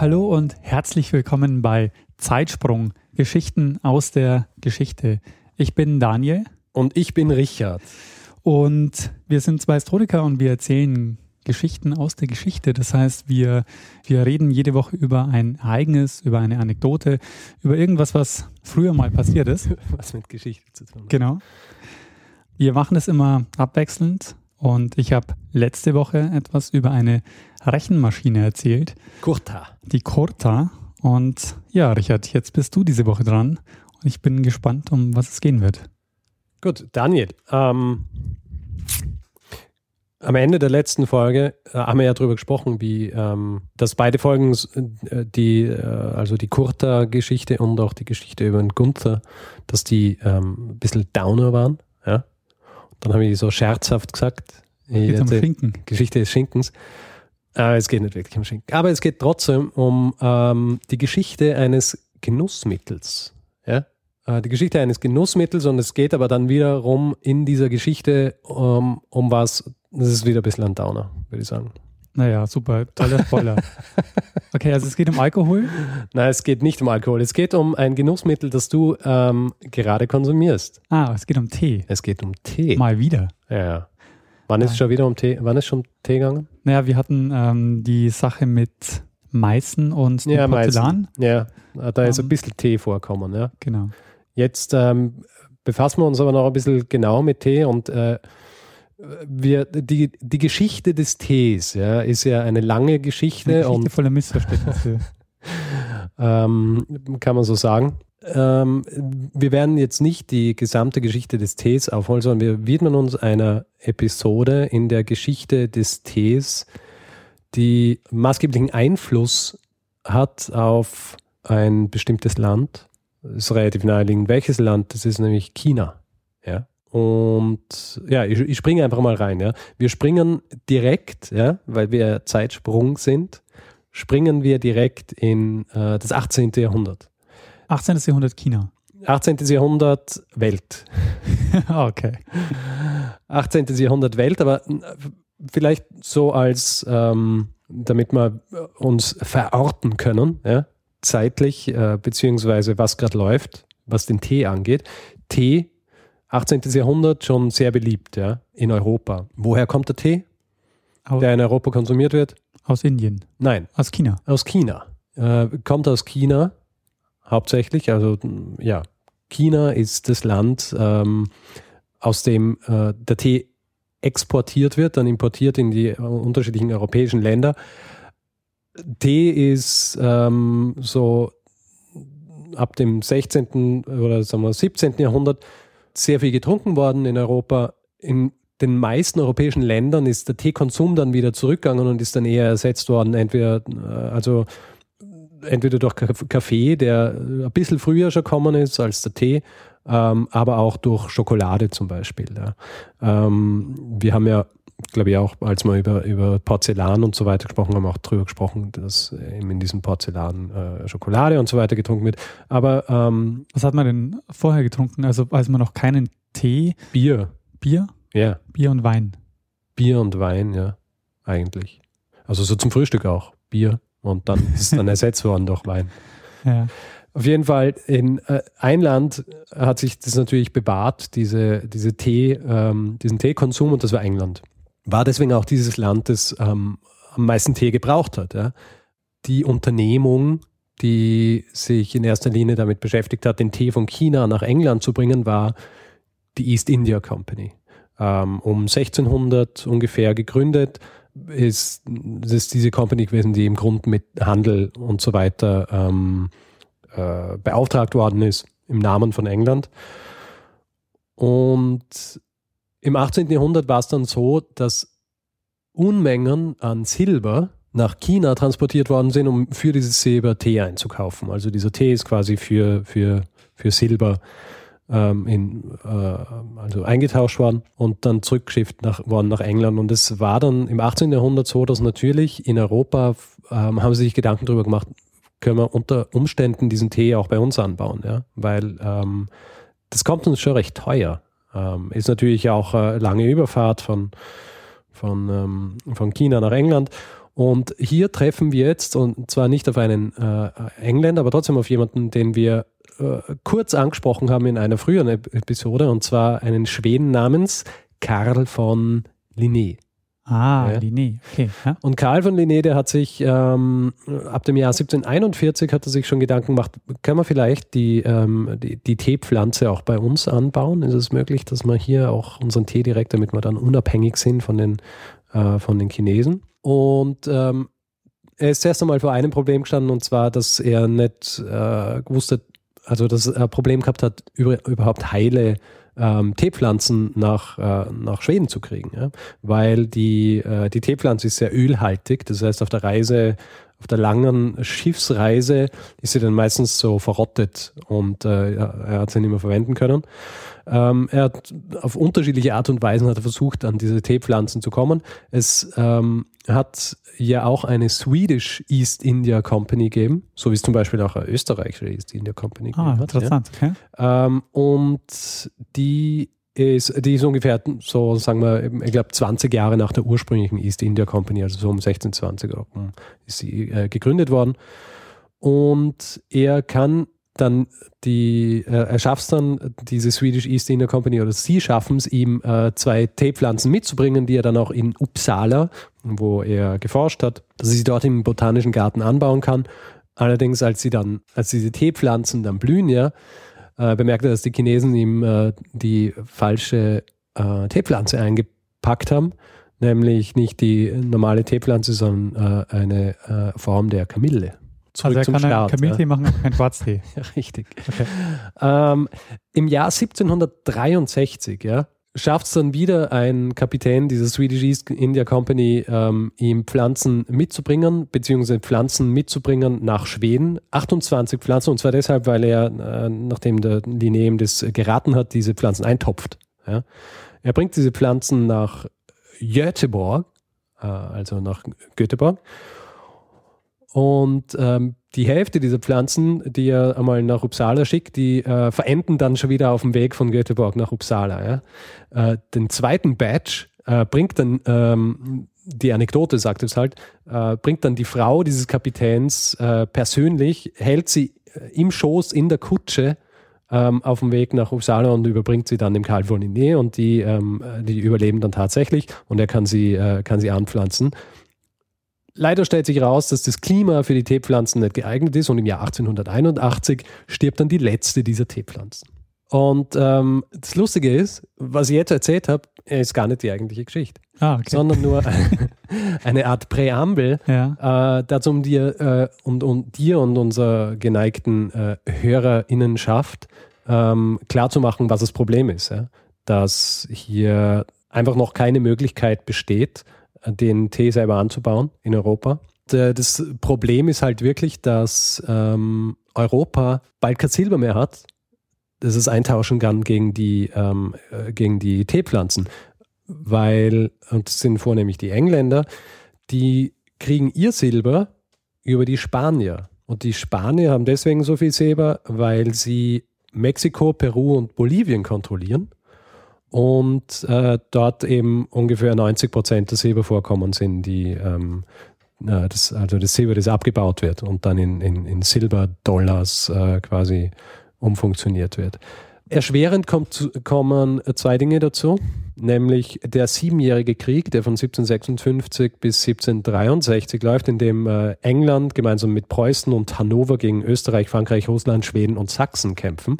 Hallo und herzlich willkommen bei Zeitsprung, Geschichten aus der Geschichte. Ich bin Daniel. Und ich bin Richard. Und wir sind zwei Historiker und wir erzählen Geschichten aus der Geschichte. Das heißt, wir, wir reden jede Woche über ein Ereignis, über eine Anekdote, über irgendwas, was früher mal passiert ist. Was mit Geschichte zu tun hat. Genau. Wir machen es immer abwechselnd und ich habe letzte Woche etwas über eine Rechenmaschine erzählt. Kurta. Die Corta. Und ja, Richard, jetzt bist du diese Woche dran. Und ich bin gespannt, um was es gehen wird. Gut, Daniel. Ähm, am Ende der letzten Folge äh, haben wir ja darüber gesprochen, wie ähm, dass beide Folgen, äh, die, äh, also die Kurta-Geschichte und auch die Geschichte über den Gunther, dass die ähm, ein bisschen Downer waren. Ja? Dann habe ich so scherzhaft gesagt, Geht um Schinken. Geschichte des Schinkens. Äh, es geht nicht wirklich um Schinken. Aber es geht trotzdem um ähm, die Geschichte eines Genussmittels. Ja? Äh, die Geschichte eines Genussmittels und es geht aber dann wiederum in dieser Geschichte um, um was, das ist wieder ein bisschen ein Downer, würde ich sagen. Naja, super, toller Spoiler. okay, also es geht um Alkohol. Nein, es geht nicht um Alkohol. Es geht um ein Genussmittel, das du ähm, gerade konsumierst. Ah, es geht um Tee. Es geht um Tee. Mal wieder. Ja. Wann ist es schon wieder um Tee? Wann ist schon Tee gegangen? Naja, wir hatten ähm, die Sache mit Meißen und Ja, Porzellan. Ja, da ist Ähm, ein bisschen Tee vorkommen. Ja. Genau. Jetzt ähm, befassen wir uns aber noch ein bisschen genau mit Tee und äh, wir, die, die Geschichte des Tees ja, ist ja eine lange Geschichte, Eine Geschichte und voller Missverständnisse. ähm, kann man so sagen. Ähm, wir werden jetzt nicht die gesamte Geschichte des Tees aufholen, sondern wir widmen uns einer Episode in der Geschichte des Tees, die maßgeblichen Einfluss hat auf ein bestimmtes Land. Das ist relativ naheliegend. Welches Land? Das ist nämlich China. Ja. Und ja, ich, ich springe einfach mal rein. Ja. Wir springen direkt, ja, weil wir Zeitsprung sind, springen wir direkt in äh, das 18. Jahrhundert. 18. Jahrhundert China. 18. Jahrhundert Welt. Okay. 18. Jahrhundert Welt, aber äh, vielleicht so als, ähm, damit wir uns verorten können, ja, zeitlich, äh, beziehungsweise was gerade läuft, was den Tee angeht. Tee, 18. Jahrhundert schon sehr beliebt, ja, in Europa. Woher kommt der Tee, Aus, der in Europa konsumiert wird? aus Indien. Nein, Aus China. aus China. Äh, kommt aus China hauptsächlich. Also ja, China ist das Land, ähm, aus dem äh, der Tee exportiert wird, dann importiert in die äh, unterschiedlichen europäischen Länder. Tee ist ähm, so ab dem 16. oder sagen wir 17. Jahrhundert sehr viel getrunken worden in Europa. In den meisten europäischen Ländern ist der Teekonsum dann wieder zurückgegangen und ist dann eher ersetzt worden, entweder äh, also entweder durch Kaff- Kaffee, der ein bisschen früher schon gekommen ist als der Tee, ähm, aber auch durch Schokolade zum Beispiel. Ja. Ähm, wir haben ja, glaube ich, auch, als wir über, über Porzellan und so weiter gesprochen haben, auch darüber gesprochen, dass eben in diesem Porzellan äh, Schokolade und so weiter getrunken wird. Aber ähm, Was hat man denn vorher getrunken? Also als man noch keinen Tee, Bier, Bier, ja, Bier und Wein. Bier und Wein, ja, eigentlich. Also so zum Frühstück auch, Bier. Und dann ist es dann ersetzt worden durch Wein. Ja. Auf jeden Fall, in äh, ein Land hat sich das natürlich bewahrt, diese, diese Tee, ähm, diesen Teekonsum, und das war England. War deswegen auch dieses Land, das ähm, am meisten Tee gebraucht hat. Ja. Die Unternehmung, die sich in erster Linie damit beschäftigt hat, den Tee von China nach England zu bringen, war die East India Company. Ähm, um 1600 ungefähr gegründet, ist, ist diese Company gewesen, die im Grund mit Handel und so weiter ähm, äh, beauftragt worden ist im Namen von England. Und im 18. Jahrhundert war es dann so, dass Unmengen an Silber nach China transportiert worden sind, um für dieses Silber Tee einzukaufen. Also dieser Tee ist quasi für, für, für Silber ähm, in, äh, also eingetauscht worden und dann zurückgeschifft nach, worden nach England. Und es war dann im 18. Jahrhundert so, dass natürlich in Europa ähm, haben sie sich Gedanken darüber gemacht, können wir unter Umständen diesen Tee auch bei uns anbauen, ja, weil ähm, das kommt uns schon recht teuer. Ähm, ist natürlich auch äh, lange Überfahrt von, von, ähm, von China nach England. Und hier treffen wir jetzt, und zwar nicht auf einen äh, Engländer, aber trotzdem auf jemanden, den wir äh, kurz angesprochen haben in einer früheren Episode, und zwar einen Schweden namens Karl von Linné. Ah, ja. Linné, okay. Ja. Und Karl von Linné, der hat sich ähm, ab dem Jahr 1741 hat er sich schon Gedanken gemacht, kann man vielleicht die, ähm, die, die, Teepflanze auch bei uns anbauen? Ist es möglich, dass wir hier auch unseren Tee direkt, damit wir dann unabhängig sind von den, äh, von den Chinesen? Und ähm, er ist erst einmal vor einem Problem gestanden, und zwar, dass er nicht äh, wusste, also dass er ein Problem gehabt hat, über, überhaupt heile ähm, Teepflanzen nach, äh, nach Schweden zu kriegen. Ja? Weil die, äh, die Teepflanze ist sehr ölhaltig, das heißt auf der Reise, auf der langen Schiffsreise ist sie dann meistens so verrottet und äh, er hat sie nicht mehr verwenden können. Ähm, er hat auf unterschiedliche Art und Weisen hat er versucht, an diese Teepflanzen zu kommen. Es ähm, hat ja auch eine Swedish East India Company gegeben, so wie es zum Beispiel auch eine österreichische East India Company ah, hat. Interessant, ja. okay. Ähm, und die ist, die ist ungefähr so, sagen wir, ich glaube 20 Jahre nach der ursprünglichen East India Company, also so um 1620 ist sie äh, gegründet worden. Und er kann dann die, äh, er schafft es dann, diese Swedish East India Company oder sie schaffen es, ihm äh, zwei Teepflanzen mitzubringen, die er dann auch in Uppsala, wo er geforscht hat, dass sie dort im botanischen Garten anbauen kann. Allerdings, als sie dann, als diese Teepflanzen dann blühen, ja, äh, bemerkt er, dass die Chinesen ihm äh, die falsche äh, Teepflanze eingepackt haben, nämlich nicht die normale Teepflanze, sondern äh, eine äh, Form der Kamille. Zurück also er kann Start, Kamilltee machen, aber kein Schwarztee. richtig. Okay. Ähm, Im Jahr 1763 ja, schafft es dann wieder ein Kapitän dieser Swedish East India Company, ähm, ihm Pflanzen mitzubringen, beziehungsweise Pflanzen mitzubringen nach Schweden. 28 Pflanzen, und zwar deshalb, weil er, äh, nachdem der Linné ihm das geraten hat, diese Pflanzen eintopft. Ja. Er bringt diese Pflanzen nach Göteborg, äh, also nach Göteborg und ähm, die Hälfte dieser Pflanzen, die er einmal nach Uppsala schickt, die äh, verenden dann schon wieder auf dem Weg von Göteborg nach Uppsala. Ja? Äh, den zweiten Batch äh, bringt dann, ähm, die Anekdote sagt es halt, äh, bringt dann die Frau dieses Kapitäns äh, persönlich, hält sie äh, im Schoß in der Kutsche ähm, auf dem Weg nach Uppsala und überbringt sie dann dem Karl von Linné und die, ähm, die überleben dann tatsächlich und er kann sie, kann sie anpflanzen. Leider stellt sich heraus, dass das Klima für die Teepflanzen nicht geeignet ist und im Jahr 1881 stirbt dann die letzte dieser Teepflanzen. Und ähm, das Lustige ist, was ich jetzt erzählt habe, ist gar nicht die eigentliche Geschichte, ah, okay. sondern nur eine Art Präambel, ja. äh, dazu um dir, äh, und, um dir und unserer geneigten äh, Hörerinnenschaft ähm, klarzumachen, was das Problem ist. Ja? Dass hier einfach noch keine Möglichkeit besteht, den Tee selber anzubauen in Europa. Das Problem ist halt wirklich, dass ähm, Europa bald kein Silber mehr hat, das es eintauschen kann gegen die, ähm, äh, gegen die Teepflanzen. Weil, und das sind vornehmlich die Engländer, die kriegen ihr Silber über die Spanier. Und die Spanier haben deswegen so viel Silber, weil sie Mexiko, Peru und Bolivien kontrollieren und äh, dort eben ungefähr 90 Prozent der Silbervorkommen sind, die ähm, äh, das, also das Silber, das abgebaut wird und dann in, in, in Silberdollars äh, quasi umfunktioniert wird. Erschwerend kommt, kommen zwei Dinge dazu, nämlich der siebenjährige Krieg, der von 1756 bis 1763 läuft, in dem äh, England gemeinsam mit Preußen und Hannover gegen Österreich, Frankreich, Russland, Schweden und Sachsen kämpfen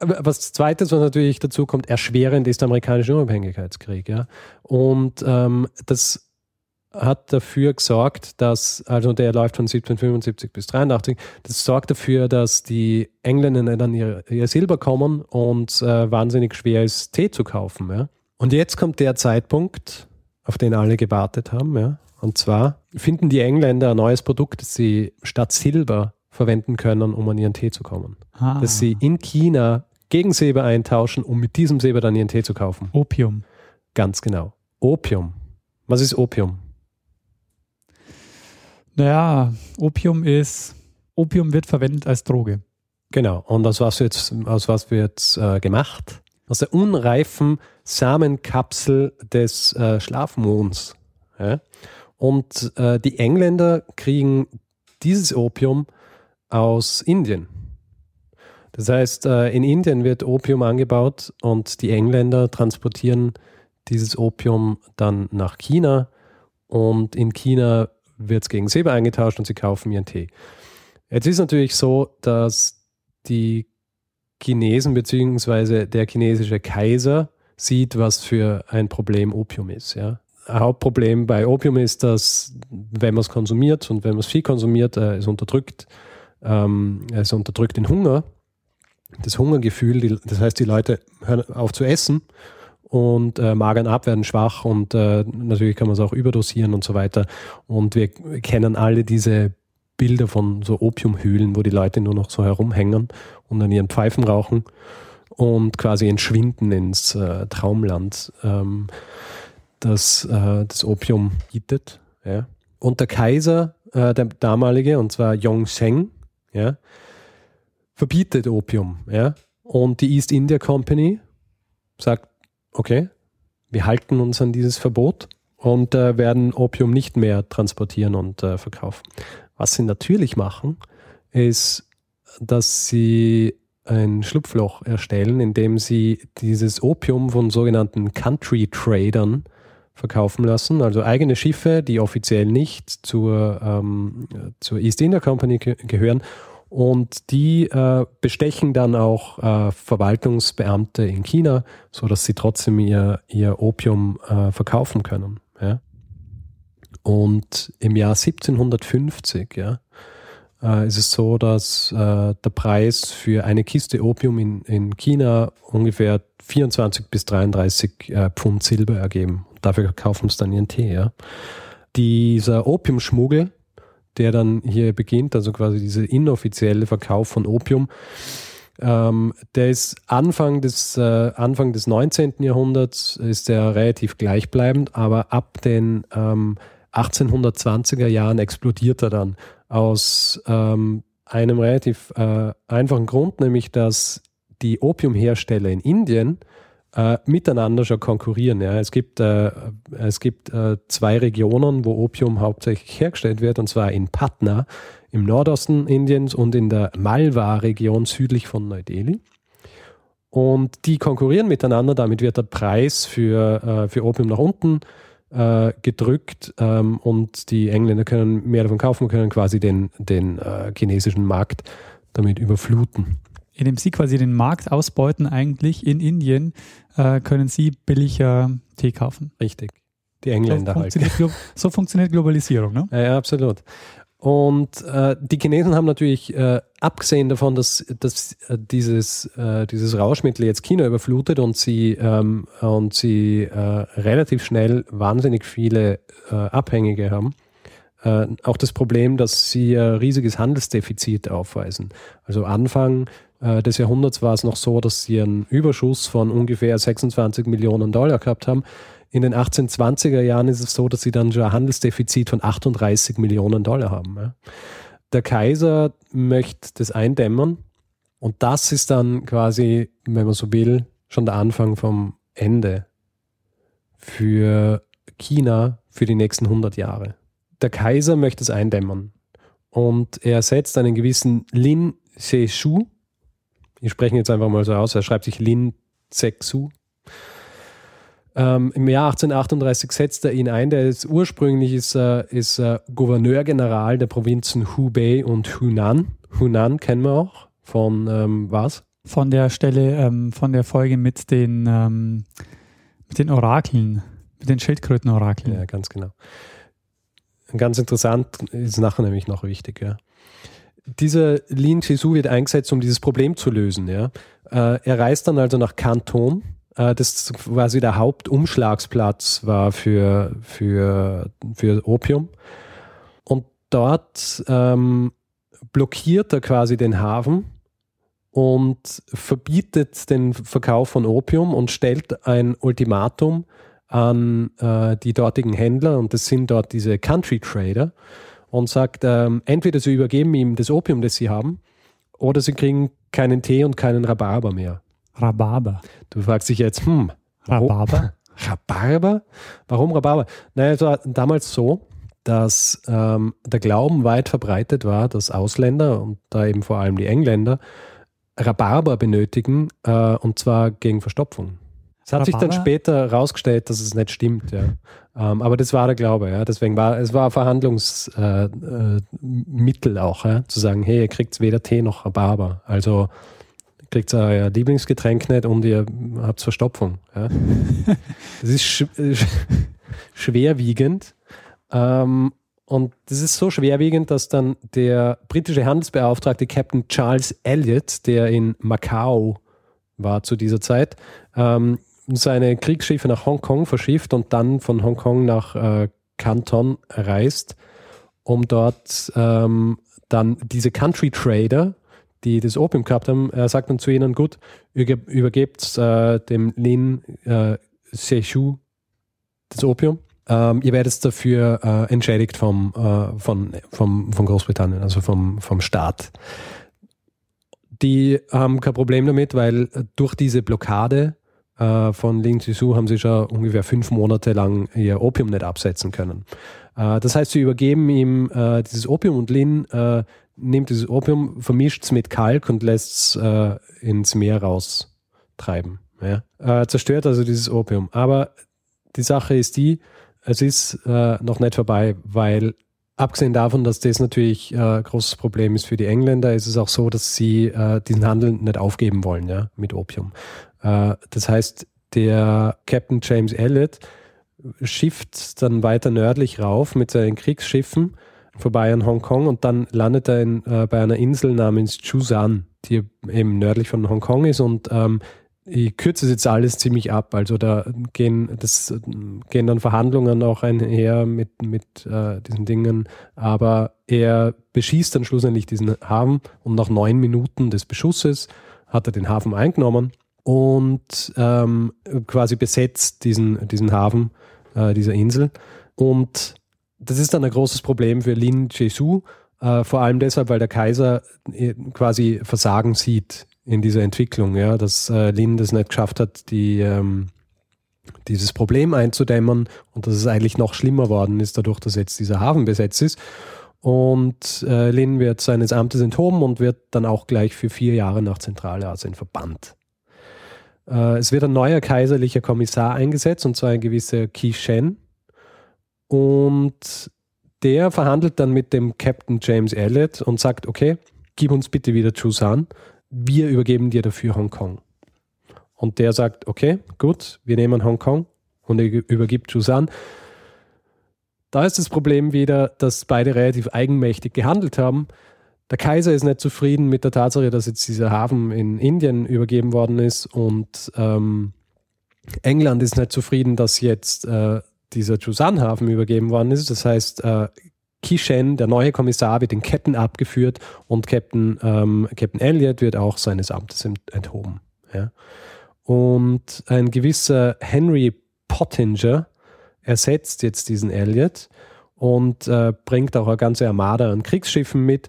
was zweites, was natürlich dazu kommt, erschwerend ist der amerikanische Unabhängigkeitskrieg. Ja? Und ähm, das hat dafür gesorgt, dass, also der läuft von 1775 bis 83, das sorgt dafür, dass die Engländer dann ihr, ihr Silber kommen und äh, wahnsinnig schwer ist, Tee zu kaufen. Ja? Und jetzt kommt der Zeitpunkt, auf den alle gewartet haben, ja? Und zwar finden die Engländer ein neues Produkt, das sie statt Silber verwenden können, um an ihren Tee zu kommen. Ah, Dass sie in China gegen Silber eintauschen, um mit diesem Silber dann ihren Tee zu kaufen. Opium. Ganz genau. Opium. Was ist Opium? Naja, Opium ist, Opium wird verwendet als Droge. Genau. Und aus was wird aus was wird's, äh, gemacht? Aus der unreifen Samenkapsel des äh, Schlafmonds. Ja? Und äh, die Engländer kriegen dieses Opium aus Indien. Das heißt, äh, in Indien wird Opium angebaut und die Engländer transportieren dieses Opium dann nach China und in China wird es gegen Silber eingetauscht und sie kaufen ihren Tee. Jetzt ist natürlich so, dass die Chinesen bzw. der chinesische Kaiser sieht, was für ein Problem Opium ist. Ja. Hauptproblem bei Opium ist, dass wenn man es konsumiert und wenn man es viel konsumiert, äh, es unterdrückt, ähm, es unterdrückt den Hunger, das Hungergefühl. Die, das heißt, die Leute hören auf zu essen und äh, magern ab, werden schwach und äh, natürlich kann man es auch überdosieren und so weiter. Und wir kennen alle diese Bilder von so Opiumhöhlen, wo die Leute nur noch so herumhängen und an ihren Pfeifen rauchen und quasi entschwinden ins äh, Traumland, ähm, das äh, das Opium bietet. Ja. Und der Kaiser, äh, der damalige, und zwar Yongzheng, ja, verbietet Opium. Ja. Und die East India Company sagt, okay, wir halten uns an dieses Verbot und äh, werden Opium nicht mehr transportieren und äh, verkaufen. Was sie natürlich machen, ist, dass sie ein Schlupfloch erstellen, indem sie dieses Opium von sogenannten Country Tradern verkaufen lassen, also eigene Schiffe, die offiziell nicht zur, ähm, zur East India Company ge gehören. Und die äh, bestechen dann auch äh, Verwaltungsbeamte in China, so dass sie trotzdem ihr, ihr Opium äh, verkaufen können. Ja? Und im Jahr 1750 ja, äh, ist es so, dass äh, der Preis für eine Kiste Opium in, in China ungefähr 24 bis 33 äh, Pfund Silber ergeben. Dafür kaufen sie dann ihren Tee. Ja. Dieser Opiumschmuggel, der dann hier beginnt, also quasi dieser inoffizielle Verkauf von Opium, ähm, der ist Anfang des, äh, Anfang des 19. Jahrhunderts ist der relativ gleichbleibend, aber ab den ähm, 1820er Jahren explodiert er dann aus ähm, einem relativ äh, einfachen Grund, nämlich dass die Opiumhersteller in Indien äh, miteinander schon konkurrieren. Ja. Es gibt, äh, es gibt äh, zwei Regionen, wo Opium hauptsächlich hergestellt wird, und zwar in Patna im Nordosten Indiens und in der Malwa-Region südlich von Neu-Delhi. Und die konkurrieren miteinander, damit wird der Preis für, äh, für Opium nach unten äh, gedrückt ähm, und die Engländer können mehr davon kaufen, können quasi den, den äh, chinesischen Markt damit überfluten. Indem sie quasi den Markt ausbeuten, eigentlich in Indien, äh, können sie billiger Tee kaufen. Richtig. Die Engländer so halt. funktioniert, so funktioniert Globalisierung, ne? Ja, ja absolut. Und äh, die Chinesen haben natürlich, äh, abgesehen davon, dass, dass äh, dieses, äh, dieses Rauschmittel jetzt China überflutet und sie, ähm, und sie äh, relativ schnell wahnsinnig viele äh, Abhängige haben, auch das Problem, dass sie ein riesiges Handelsdefizit aufweisen. Also Anfang des Jahrhunderts war es noch so, dass sie einen Überschuss von ungefähr 26 Millionen Dollar gehabt haben. In den 1820er Jahren ist es so, dass sie dann schon ein Handelsdefizit von 38 Millionen Dollar haben. Der Kaiser möchte das eindämmen und das ist dann quasi, wenn man so will, schon der Anfang vom Ende für China für die nächsten 100 Jahre. Der Kaiser möchte es eindämmen und er setzt einen gewissen Lin Seshu, ich spreche ihn jetzt einfach mal so aus, er schreibt sich Lin Zexu, ähm, Im Jahr 1838 setzt er ihn ein. Der ist ursprünglich ist, äh, ist äh, Gouverneur-General der Provinzen Hubei und Hunan. Hunan kennen wir auch von ähm, was? Von der Stelle, ähm, von der Folge mit den, ähm, mit den Orakeln, mit den Schildkröten-Orakeln. Ja, ganz genau. Ganz interessant ist nachher nämlich noch wichtig. Ja. Dieser Lin Chisu wird eingesetzt, um dieses Problem zu lösen. Ja. Äh, er reist dann also nach Kanton äh, das quasi der Hauptumschlagsplatz war für, für, für Opium. Und dort ähm, blockiert er quasi den Hafen und verbietet den Verkauf von Opium und stellt ein Ultimatum an äh, die dortigen Händler, und das sind dort diese Country Trader, und sagt, ähm, entweder sie übergeben ihm das Opium, das sie haben, oder sie kriegen keinen Tee und keinen Rhabarber mehr. Rhabarber. Du fragst dich jetzt, hm, Rhabarber? Rhabarber? Warum Rhabarber? Naja, es war damals so, dass ähm, der Glauben weit verbreitet war, dass Ausländer und da eben vor allem die Engländer Rhabarber benötigen, äh, und zwar gegen Verstopfung. Es hat sich dann später herausgestellt, dass es nicht stimmt, ja. Ähm, aber das war der Glaube, ja. Deswegen war es war ein Verhandlungsmittel äh, äh, auch, ja, zu sagen, hey, ihr kriegt weder Tee noch Rhabarber. Also kriegt euer Lieblingsgetränk nicht und ihr habt Verstopfung. Ja. das ist sch schwerwiegend. Ähm, und das ist so schwerwiegend, dass dann der britische Handelsbeauftragte Captain Charles Elliot, der in Macau war zu dieser Zeit, ähm, seine Kriegsschiffe nach Hongkong verschifft und dann von Hongkong nach äh, Canton reist, um dort ähm, dann diese Country Trader, die das Opium gehabt haben, er sagt dann zu ihnen, gut, übergebt äh, dem Lin äh, Seishu das Opium ähm, ihr werdet dafür äh, entschädigt vom, äh, von, vom, von Großbritannien, also vom, vom Staat. Die haben kein Problem damit, weil durch diese Blockade äh, von Ling Sisu haben sie schon ungefähr fünf Monate lang ihr Opium nicht absetzen können. Äh, das heißt, sie übergeben ihm äh, dieses Opium und Lin äh, nimmt dieses Opium, vermischt es mit Kalk und lässt es ins Meer raustreiben. Ja? zerstört also dieses Opium. Aber die Sache ist die, es ist äh, noch nicht vorbei, weil abgesehen davon, dass das natürlich ein äh, großes Problem ist für die Engländer, ist es auch so, dass sie äh, diesen Handel nicht aufgeben wollen, ja, mit Opium. Äh, das heißt, der Captain James Elliot schifft dann weiter nördlich rauf mit seinen Kriegsschiffen vorbei an Hongkong und dann landet er in, äh, bei einer Insel namens Chusan, die eben nördlich von Hongkong ist und ähm, ich kürze jetzt alles ziemlich ab. Also da gehen, das, gehen dann Verhandlungen auch einher mit, mit äh, diesen Dingen. Aber er beschießt dann schlussendlich diesen Hafen und nach neun Minuten des Beschusses hat er den Hafen eingenommen und ähm, quasi besetzt diesen, diesen Hafen, äh, dieser Insel. Und das ist dann ein großes Problem für Lin Jesu, äh, vor allem deshalb, weil der Kaiser äh, quasi Versagen sieht in dieser Entwicklung, ja, dass äh, Lin das nicht geschafft hat, die, ähm, dieses Problem einzudämmen und dass es eigentlich noch schlimmer worden ist, dadurch, dass jetzt dieser Hafen besetzt ist. Und äh, Lin wird seines Amtes enthoben und wird dann auch gleich für vier Jahre nach Zentralasien verbannt. Äh, es wird ein neuer kaiserlicher Kommissar eingesetzt, und zwar ein gewisser Qi Shen. Und der verhandelt dann mit dem Captain James Elliot und sagt, okay, gib uns bitte wieder Chusan wir übergeben dir dafür Hongkong. Und der sagt, okay, gut, wir nehmen Hongkong und er übergibt Chusan. Da ist das Problem wieder, dass beide relativ eigenmächtig gehandelt haben. Der Kaiser ist nicht zufrieden mit der Tatsache, dass jetzt dieser Hafen in Indien übergeben worden ist und ähm, England ist nicht zufrieden, dass jetzt äh, dieser Chusan-Hafen übergeben worden ist. Das heißt, äh, Kishen, der neue Kommissar, wird in Ketten abgeführt und Captain, ähm, Captain Elliot wird auch seines Amtes enthoben. Ja. Und ein gewisser Henry Pottinger ersetzt jetzt diesen Elliot und äh, bringt auch eine ganze Armada an Kriegsschiffen mit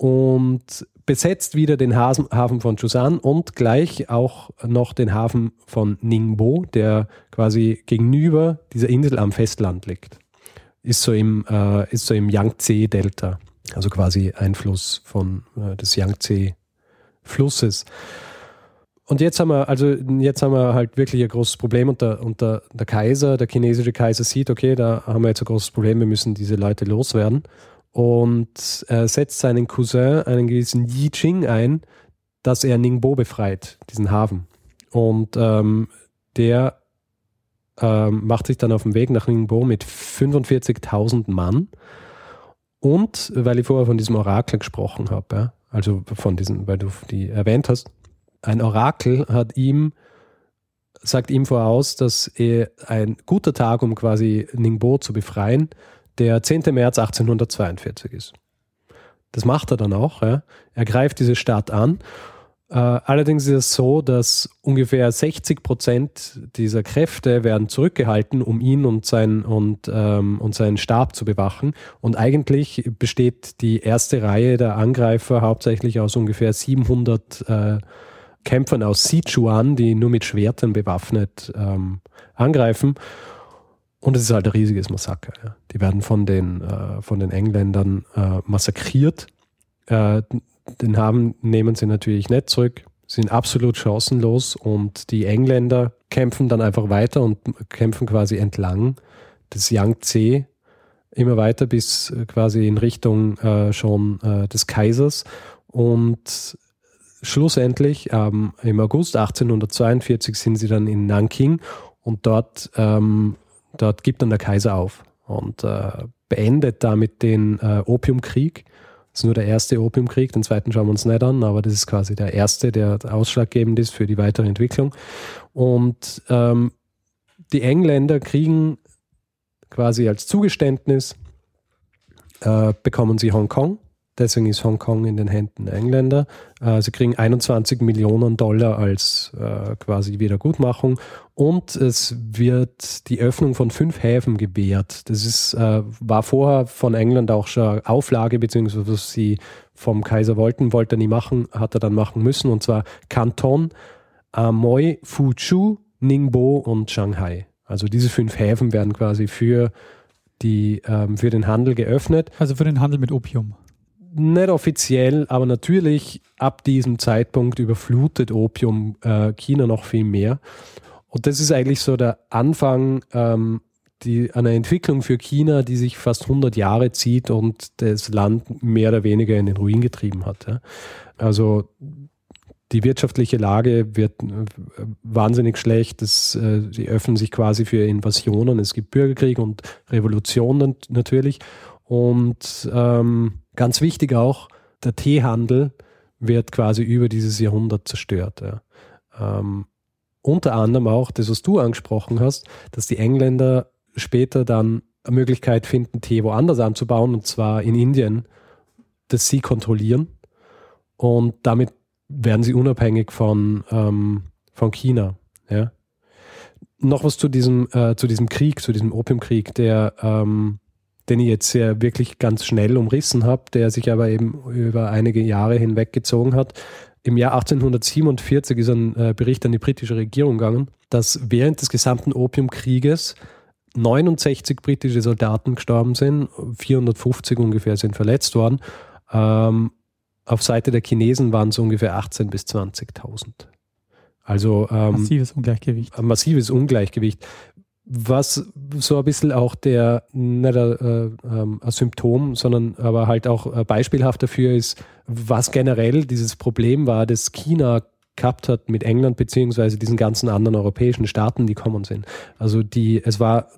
und besetzt wieder den Hafen von Chusan und gleich auch noch den Hafen von Ningbo, der quasi gegenüber dieser Insel am Festland liegt ist so im, äh, ist so im Yangtze-Delta, also quasi Einfluss von äh, des Yangtze-Flusses. Und jetzt haben wir, also jetzt haben wir halt wirklich ein großes Problem und der, und der, der Kaiser, der chinesische Kaiser sieht, okay, da haben wir jetzt ein großes Problem, wir müssen diese Leute loswerden. Und er setzt seinen Cousin, einen gewissen Yi Ching ein, dass er Ningbo befreit, diesen Hafen. Und ähm, der ähm, macht sich dann auf den Weg nach Ningbo mit 45.000 Mann. Und weil ich vorher von diesem Orakel gesprochen habe, ja, also von diesen, weil du die erwähnt hast, ein Orakel hat ihm sagt ihm voraus, dass ein guter Tag, um quasi Ningbo zu befreien, der 10. März 1842 ist. Das macht er dann auch. Ja. Er greift diese Stadt an. Äh, allerdings ist es so, dass ungefähr 60 Prozent dieser Kräfte werden zurückgehalten, um ihn und, sein, und, ähm, und seinen Stab zu bewachen. Und eigentlich besteht die erste Reihe der Angreifer hauptsächlich aus ungefähr 700 äh, Kämpfern aus Sichuan, die nur mit Schwertern bewaffnet ähm, angreifen. Und es ist halt ein riesiges Massaker. Ja. Die werden von den, äh, von den Engländern äh, massakriert. Äh, den haben, nehmen sie natürlich nicht zurück, sind absolut chancenlos und die Engländer kämpfen dann einfach weiter und kämpfen quasi entlang des Yangtze immer weiter bis äh, quasi in Richtung äh, schon äh, des Kaisers und schlussendlich ähm, im August 1842 sind sie dann in Nanking und dort, ähm, dort gibt dann der Kaiser auf und äh, beendet damit den äh, Opiumkrieg. Das ist nur der erste Opiumkrieg, den zweiten schauen wir uns nicht an, aber das ist quasi der erste, der ausschlaggebend ist für die weitere Entwicklung. Und ähm, die Engländer kriegen quasi als Zugeständnis, äh, bekommen sie Hongkong Deswegen ist Hongkong in den Händen der Engländer. Äh, sie kriegen 21 Millionen Dollar als äh, quasi Wiedergutmachung und es wird die Öffnung von fünf Häfen gewährt. Das ist, äh, war vorher von England auch schon Auflage, beziehungsweise was sie vom Kaiser wollten, wollte er nie machen, hat er dann machen müssen. Und zwar Kanton, Amoy, Fuzhou, Ningbo und Shanghai. Also diese fünf Häfen werden quasi für, die, ähm, für den Handel geöffnet. Also für den Handel mit Opium nicht offiziell, aber natürlich ab diesem Zeitpunkt überflutet Opium äh, China noch viel mehr. Und das ist eigentlich so der Anfang ähm, die, einer Entwicklung für China, die sich fast 100 Jahre zieht und das Land mehr oder weniger in den Ruin getrieben hat. Ja. Also die wirtschaftliche Lage wird äh, wahnsinnig schlecht. Das, äh, sie öffnen sich quasi für Invasionen. Es gibt Bürgerkrieg und Revolutionen natürlich. Und ähm, Ganz wichtig auch, der Teehandel wird quasi über dieses Jahrhundert zerstört. Ja. Ähm, unter anderem auch das, was du angesprochen hast, dass die Engländer später dann eine Möglichkeit finden, Tee woanders anzubauen, und zwar in Indien, das sie kontrollieren. Und damit werden sie unabhängig von, ähm, von China. Ja. Noch was zu diesem, äh, zu diesem Krieg, zu diesem Opiumkrieg, der ähm, den ich jetzt sehr wirklich ganz schnell umrissen habe, der sich aber eben über einige Jahre hinweg gezogen hat. Im Jahr 1847 ist ein äh, Bericht an die britische Regierung gegangen, dass während des gesamten Opiumkrieges 69 britische Soldaten gestorben sind, 450 ungefähr sind verletzt worden. Ähm, auf Seite der Chinesen waren es ungefähr 18.000 bis 20.000. Also ähm, massives Ungleichgewicht. Ein massives Ungleichgewicht was so ein bisschen auch der, nicht ein, äh, ähm, ein, Symptom, sondern aber halt auch beispielhaft dafür ist, was generell dieses Problem war, das China gehabt hat mit England beziehungsweise diesen ganzen anderen europäischen Staaten, die kommen sind. Also die, es war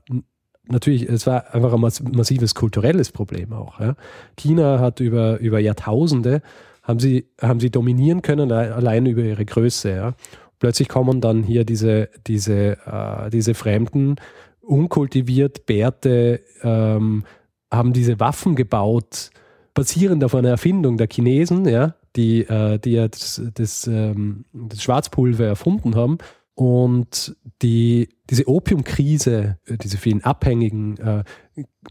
natürlich, es war einfach ein massives kulturelles Problem auch. Ja. China hat über, über Jahrtausende haben sie, haben sie dominieren können, allein über ihre Größe. Ja plötzlich kommen dann hier diese, diese, äh, diese Fremden, unkultiviert, Bärte, ähm, haben diese Waffen gebaut, basierend auf einer Erfindung der Chinesen, ja, die, äh, die ja das, das, ähm, das Schwarzpulver erfunden haben. Und die, diese Opiumkrise, äh, diese vielen Abhängigen, äh,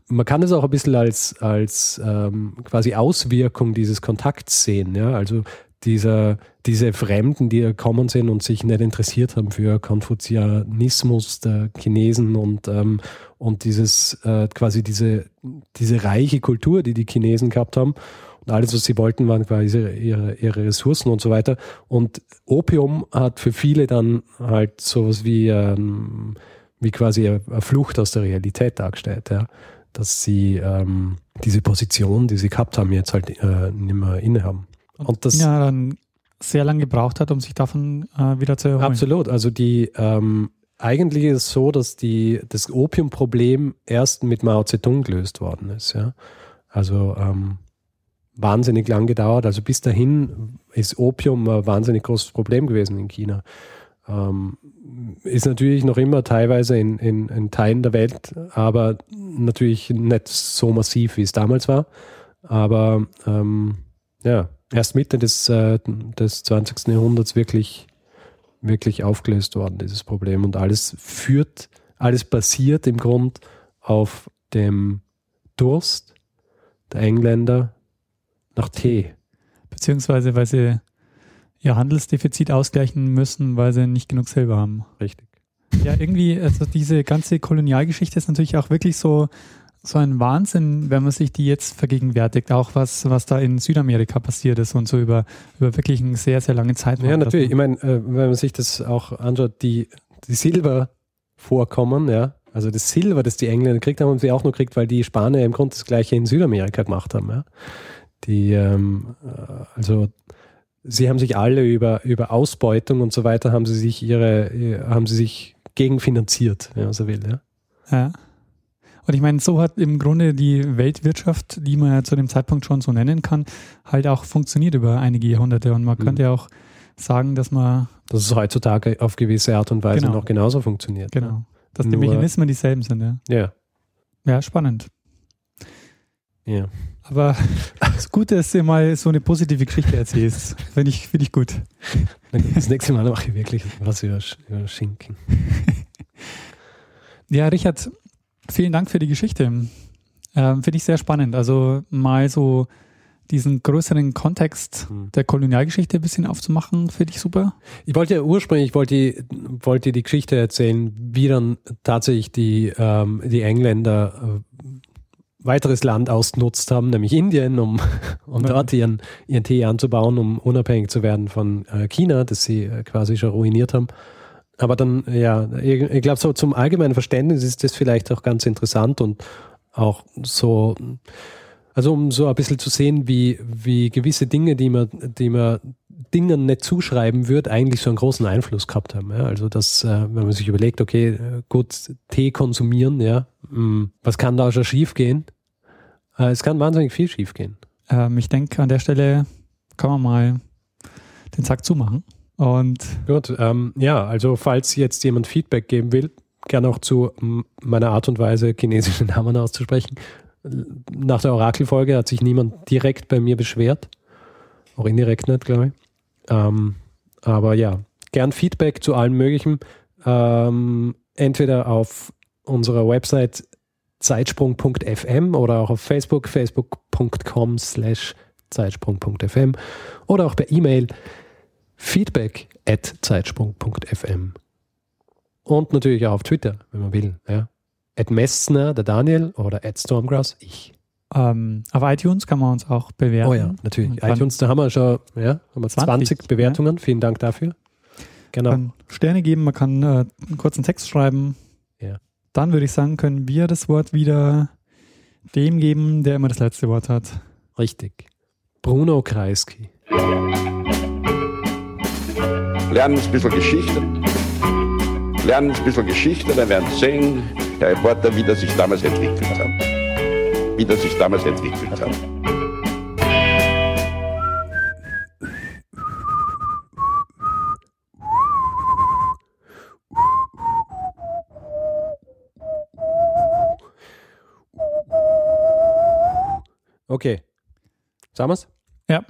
man kann es auch ein bisschen als, als ähm, quasi Auswirkung dieses Kontakts sehen. Ja? Also dieser, diese Fremden, die gekommen sind und sich nicht interessiert haben für Konfuzianismus der Chinesen und, ähm, und dieses äh, quasi diese, diese reiche Kultur, die die Chinesen gehabt haben. Und alles, was sie wollten, waren quasi ihre, ihre Ressourcen und so weiter. Und Opium hat für viele dann halt sowas wie, ähm, wie quasi eine Flucht aus der Realität dargestellt, ja. Dass sie ähm, diese Position, die sie gehabt haben, jetzt halt äh, nicht mehr innehaben. Und das ja dann sehr lange gebraucht hat, um sich davon äh, wieder zu erholen. Absolut. Also die ähm, eigentlich ist es so, dass die, das Opiumproblem erst mit Mao Zedong gelöst worden ist. Ja? Also ähm, wahnsinnig lang gedauert. Also bis dahin ist Opium ein wahnsinnig großes Problem gewesen in China. Ähm, ist natürlich noch immer teilweise in, in, in, Teilen der Welt, aber natürlich nicht so massiv, wie es damals war. Aber ähm, ja, erst Mitte des, äh, des 20. Jahrhunderts wirklich, wirklich aufgelöst worden, dieses Problem. Und alles führt, alles basiert im Grund auf dem Durst der Engländer nach Tee. Beziehungsweise, weil sie ihr Handelsdefizit ausgleichen müssen, weil sie nicht genug Silber haben. Richtig. Ja, irgendwie, also diese ganze Kolonialgeschichte ist natürlich auch wirklich so, so ein Wahnsinn, wenn man sich die jetzt vergegenwärtigt, auch was, was da in Südamerika passiert ist und so über, über wirklich einen sehr, sehr langen Zeitraum. Ja, natürlich. Ich meine, äh, wenn man sich das auch anschaut, die, die Silbervorkommen, ja, also das Silber, das die Engländer gekriegt haben, haben sie auch nur gekriegt, weil die Spanier im Grunde das gleiche in Südamerika gemacht haben. Ja. Die, ähm, äh, also sie haben sich alle über, über Ausbeutung und so weiter, haben sie sich ihre, haben sie sich gegenfinanziert, wenn man so will. Ja. ja. Und ich meine, so hat im Grunde die Weltwirtschaft, die man ja zu dem Zeitpunkt schon so nennen kann, halt auch funktioniert über einige Jahrhunderte. Und man mhm. könnte ja auch sagen, dass man. Dass es heutzutage auf gewisse Art und Weise genau. noch genauso funktioniert. Genau. Ja. Dass Nur, die Mechanismen dieselben sind, ja. Ja. Ja, spannend. Ja. Aber das Gute ist, dass du mal so eine positive Geschichte erzählst. Finde ich, find ich gut. Das nächste Mal mache ich wirklich was über, über Schinken. Ja, Richard, vielen Dank für die Geschichte. Ähm, Finde ich sehr spannend. Also mal so diesen größeren Kontext hm. der Kolonialgeschichte ein bisschen aufzumachen, finde ich super. Ich wollte ja ursprünglich, ich wollte, wollte die Geschichte erzählen, wie dann tatsächlich die, ähm, die Engländer äh, weiteres Land ausgenutzt haben, nämlich Indien, um, um dort ihren, ihren Tee anzubauen, um unabhängig zu werden von äh, China, das sie äh, quasi schon ruiniert haben. Aber dann, ja, ich, ich glaube, so zum allgemeinen Verständnis ist das vielleicht auch ganz interessant und auch so, also um so ein bisschen zu sehen, wie, wie gewisse Dinge, die man, die man Dingen nicht zuschreiben würde, eigentlich so einen großen Einfluss gehabt haben. Ja? Also dass, äh, wenn man sich überlegt, okay, gut, Tee konsumieren, ja, hm, was kann da schon schief gehen? Äh, es kann wahnsinnig viel schief gehen. Ähm, ich denke, an der Stelle kann man mal den Sack zumachen. Und Gut, ähm, ja, also falls jetzt jemand Feedback geben will, gerne auch zu meiner Art und Weise, chinesische Namen auszusprechen. Nach der Orakelfolge hat sich niemand direkt bei mir beschwert. Auch indirekt nicht, glaube ich. Ähm, aber ja, gern Feedback zu allem Möglichen. Ähm, entweder auf unserer Website zeitsprung.fm oder auch auf Facebook, facebook.com slash zeitsprung.fm oder auch per E-Mail feedback at zeitsprung.fm und natürlich auch auf Twitter, wenn man will. Ja. At Messner, der Daniel oder at Stormgrass, ich. Ähm, auf iTunes kann man uns auch bewerten. Oh ja, natürlich. iTunes, da haben wir schon ja, haben wir 20, 20 Bewertungen. Ja. Vielen Dank dafür. Genau. Man kann Sterne geben, man kann äh, einen kurzen Text schreiben. Ja. Dann würde ich sagen, können wir das Wort wieder dem geben, der immer das letzte Wort hat. Richtig. Bruno Kreisky. Lernen ein bisschen Geschichte. Lernen ein bisschen Geschichte, dann werden Sie sehen, Herr Reporter, wie das sich damals entwickelt hat wie das sich damals entwickelt hat. Okay. Sagen wir's? Ja.